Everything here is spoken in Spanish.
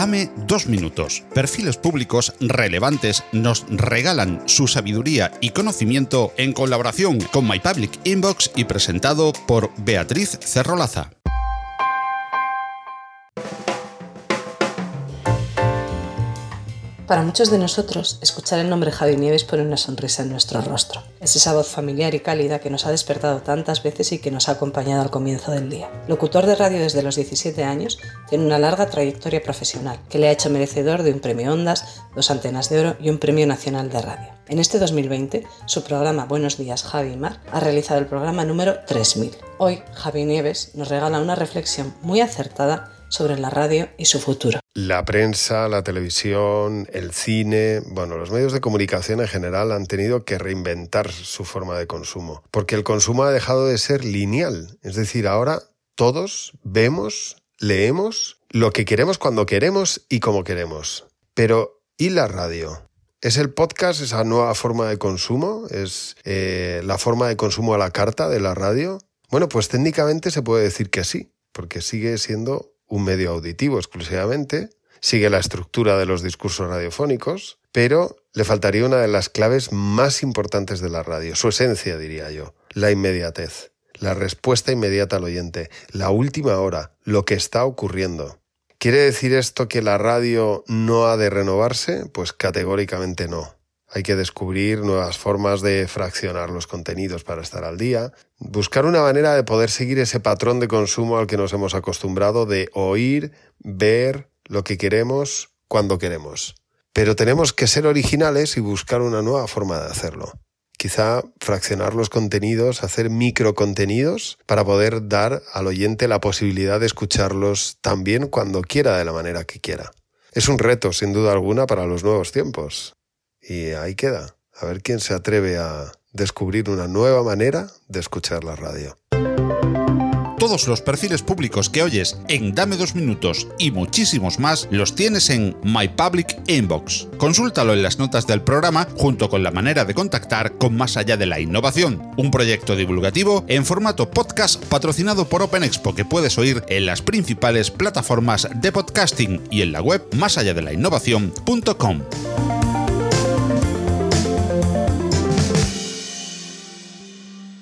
Dame dos minutos. Perfiles públicos relevantes nos regalan su sabiduría y conocimiento en colaboración con My Public Inbox y presentado por Beatriz Cerrolaza. Para muchos de nosotros, escuchar el nombre Javi Nieves pone una sonrisa en nuestro rostro. Es esa voz familiar y cálida que nos ha despertado tantas veces y que nos ha acompañado al comienzo del día. Locutor de radio desde los 17 años, tiene una larga trayectoria profesional que le ha hecho merecedor de un premio Ondas, dos antenas de oro y un premio nacional de radio. En este 2020, su programa Buenos días Javi y Mar ha realizado el programa número 3000. Hoy, Javi Nieves nos regala una reflexión muy acertada sobre la radio y su futuro. La prensa, la televisión, el cine, bueno, los medios de comunicación en general han tenido que reinventar su forma de consumo, porque el consumo ha dejado de ser lineal, es decir, ahora todos vemos, leemos lo que queremos cuando queremos y como queremos. Pero, ¿y la radio? ¿Es el podcast esa nueva forma de consumo? ¿Es eh, la forma de consumo a la carta de la radio? Bueno, pues técnicamente se puede decir que sí, porque sigue siendo un medio auditivo exclusivamente, sigue la estructura de los discursos radiofónicos, pero le faltaría una de las claves más importantes de la radio, su esencia, diría yo, la inmediatez, la respuesta inmediata al oyente, la última hora, lo que está ocurriendo. ¿Quiere decir esto que la radio no ha de renovarse? Pues categóricamente no. Hay que descubrir nuevas formas de fraccionar los contenidos para estar al día, buscar una manera de poder seguir ese patrón de consumo al que nos hemos acostumbrado de oír, ver lo que queremos cuando queremos. Pero tenemos que ser originales y buscar una nueva forma de hacerlo. Quizá fraccionar los contenidos, hacer microcontenidos para poder dar al oyente la posibilidad de escucharlos también cuando quiera de la manera que quiera. Es un reto, sin duda alguna, para los nuevos tiempos. Y ahí queda. A ver quién se atreve a descubrir una nueva manera de escuchar la radio. Todos los perfiles públicos que oyes en Dame dos minutos y muchísimos más los tienes en My Public Inbox. Consúltalo en las notas del programa junto con la manera de contactar con Más allá de la innovación, un proyecto divulgativo en formato podcast patrocinado por Open Expo que puedes oír en las principales plataformas de podcasting y en la web másalladelinnovación.com.